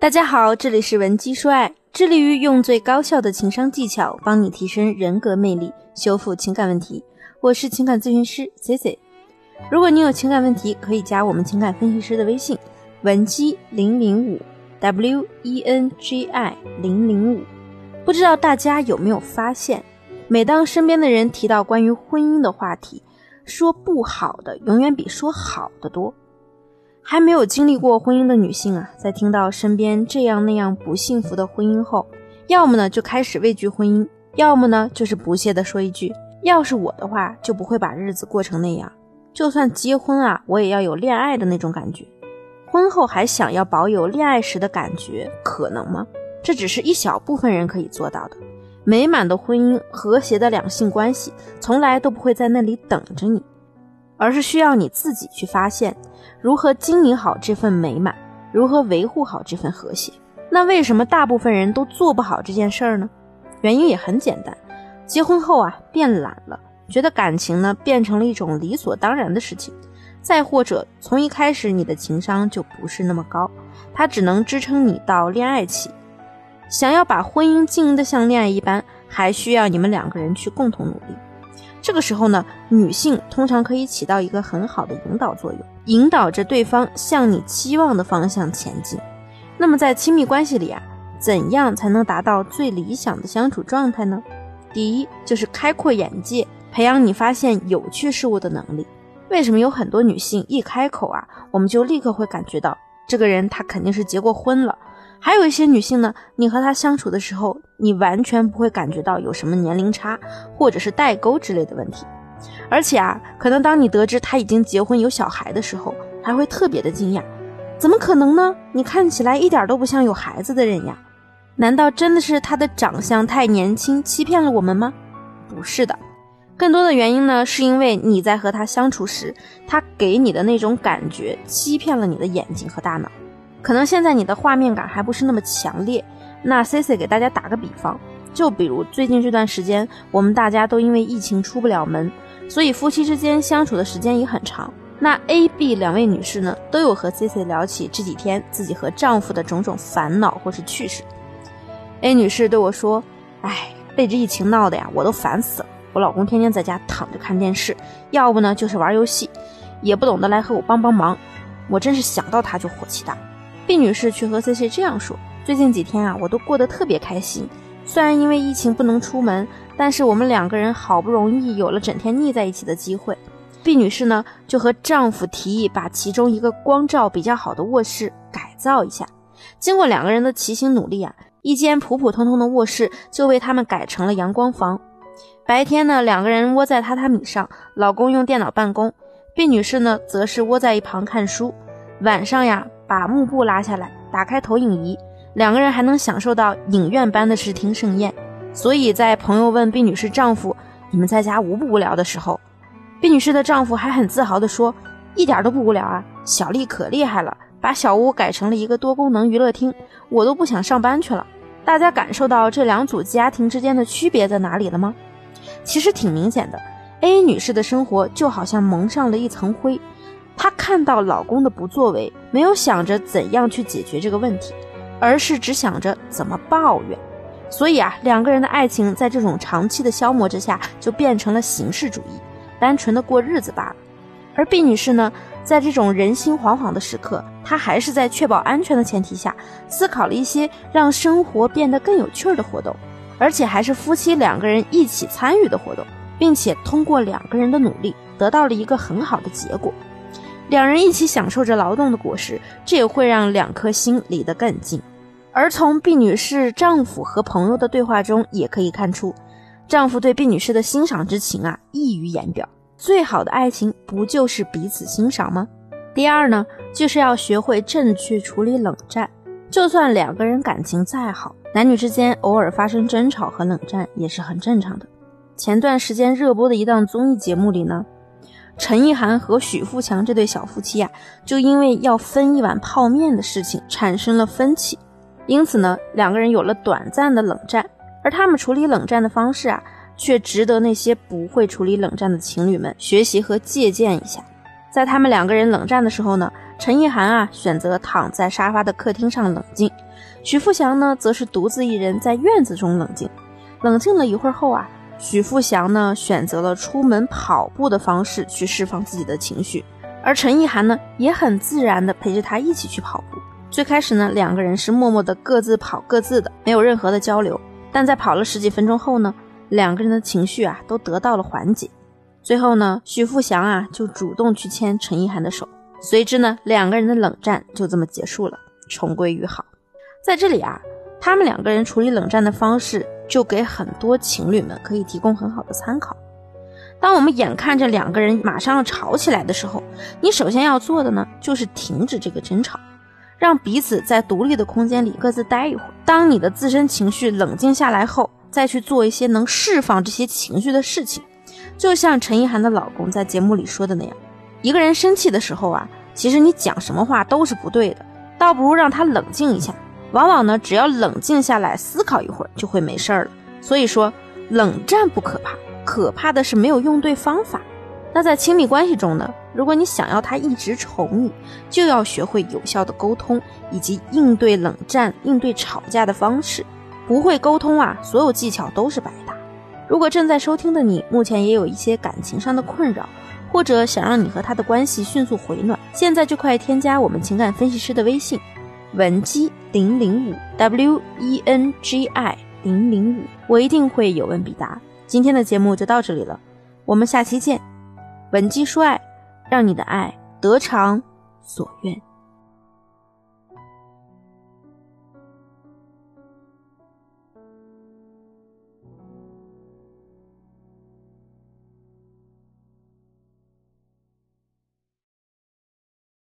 大家好，这里是文姬说爱，致力于用最高效的情商技巧帮你提升人格魅力，修复情感问题。我是情感咨询师 C C。如果你有情感问题，可以加我们情感分析师的微信文姬零零五 W E N G I 零零五。不知道大家有没有发现，每当身边的人提到关于婚姻的话题，说不好的永远比说好的多。还没有经历过婚姻的女性啊，在听到身边这样那样不幸福的婚姻后，要么呢就开始畏惧婚姻，要么呢就是不屑地说一句：“要是我的话，就不会把日子过成那样。就算结婚啊，我也要有恋爱的那种感觉。婚后还想要保有恋爱时的感觉，可能吗？这只是一小部分人可以做到的。美满的婚姻、和谐的两性关系，从来都不会在那里等着你。”而是需要你自己去发现，如何经营好这份美满，如何维护好这份和谐。那为什么大部分人都做不好这件事儿呢？原因也很简单，结婚后啊变懒了，觉得感情呢变成了一种理所当然的事情。再或者从一开始你的情商就不是那么高，它只能支撑你到恋爱期。想要把婚姻经营得像恋爱一般，还需要你们两个人去共同努力。这个时候呢，女性通常可以起到一个很好的引导作用，引导着对方向你期望的方向前进。那么在亲密关系里啊，怎样才能达到最理想的相处状态呢？第一就是开阔眼界，培养你发现有趣事物的能力。为什么有很多女性一开口啊，我们就立刻会感觉到这个人他肯定是结过婚了？还有一些女性呢，你和她相处的时候，你完全不会感觉到有什么年龄差或者是代沟之类的问题，而且啊，可能当你得知她已经结婚有小孩的时候，还会特别的惊讶，怎么可能呢？你看起来一点都不像有孩子的人呀，难道真的是她的长相太年轻欺骗了我们吗？不是的，更多的原因呢，是因为你在和她相处时，她给你的那种感觉欺骗了你的眼睛和大脑。可能现在你的画面感还不是那么强烈，那 C C 给大家打个比方，就比如最近这段时间，我们大家都因为疫情出不了门，所以夫妻之间相处的时间也很长。那 A、B 两位女士呢，都有和 C C 聊起这几天自己和丈夫的种种烦恼或是趣事。A 女士对我说：“哎，被这疫情闹的呀，我都烦死了。我老公天天在家躺着看电视，要不呢就是玩游戏，也不懂得来和我帮帮忙，我真是想到他就火气大。” B 女士却和 C C 这样说：“最近几天啊，我都过得特别开心。虽然因为疫情不能出门，但是我们两个人好不容易有了整天腻在一起的机会。”B 女士呢，就和丈夫提议把其中一个光照比较好的卧室改造一下。经过两个人的齐心努力啊，一间普普通通的卧室就为他们改成了阳光房。白天呢，两个人窝在榻榻米上，老公用电脑办公，B 女士呢，则是窝在一旁看书。晚上呀。把幕布拉下来，打开投影仪，两个人还能享受到影院般的视听盛宴。所以在朋友问毕女士丈夫：“你们在家无不无聊？”的时候，毕女士的丈夫还很自豪地说：“一点都不无聊啊，小丽可厉害了，把小屋改成了一个多功能娱乐厅，我都不想上班去了。”大家感受到这两组家庭之间的区别在哪里了吗？其实挺明显的，A 女士的生活就好像蒙上了一层灰。她看到老公的不作为，没有想着怎样去解决这个问题，而是只想着怎么抱怨。所以啊，两个人的爱情在这种长期的消磨之下，就变成了形式主义，单纯的过日子罢了。而毕女士呢，在这种人心惶惶的时刻，她还是在确保安全的前提下，思考了一些让生活变得更有趣的活动，而且还是夫妻两个人一起参与的活动，并且通过两个人的努力，得到了一个很好的结果。两人一起享受着劳动的果实，这也会让两颗心离得更近。而从毕女士丈夫和朋友的对话中，也可以看出，丈夫对毕女士的欣赏之情啊溢于言表。最好的爱情不就是彼此欣赏吗？第二呢，就是要学会正确处理冷战。就算两个人感情再好，男女之间偶尔发生争吵和冷战也是很正常的。前段时间热播的一档综艺节目里呢。陈意涵和许富强这对小夫妻啊，就因为要分一碗泡面的事情产生了分歧，因此呢，两个人有了短暂的冷战。而他们处理冷战的方式啊，却值得那些不会处理冷战的情侣们学习和借鉴一下。在他们两个人冷战的时候呢，陈意涵啊选择躺在沙发的客厅上冷静，许富祥呢则是独自一人在院子中冷静。冷静了一会儿后啊，许富祥呢选择了出门跑步的方式去释放自己的情绪，而陈意涵呢也很自然的陪着他一起去跑步。最开始呢，两个人是默默的各自跑各自的，没有任何的交流。但在跑了十几分钟后呢，两个人的情绪啊都得到了缓解。最后呢，许富祥啊就主动去牵陈意涵的手，随之呢，两个人的冷战就这么结束了，重归于好。在这里啊，他们两个人处理冷战的方式，就给很多情侣们可以提供很好的参考。当我们眼看着两个人马上要吵起来的时候，你首先要做的呢，就是停止这个争吵。让彼此在独立的空间里各自待一会儿。当你的自身情绪冷静下来后，再去做一些能释放这些情绪的事情。就像陈意涵的老公在节目里说的那样，一个人生气的时候啊，其实你讲什么话都是不对的，倒不如让他冷静一下。往往呢，只要冷静下来思考一会儿，就会没事儿了。所以说，冷战不可怕，可怕的是没有用对方法。那在亲密关系中呢？如果你想要他一直宠你，就要学会有效的沟通以及应对冷战、应对吵架的方式。不会沟通啊，所有技巧都是白搭。如果正在收听的你目前也有一些感情上的困扰，或者想让你和他的关系迅速回暖，现在就快添加我们情感分析师的微信：文姬零零五 W E N G I 零零五，我一定会有问必答。今天的节目就到这里了，我们下期见。本期说爱，让你的爱得偿所愿。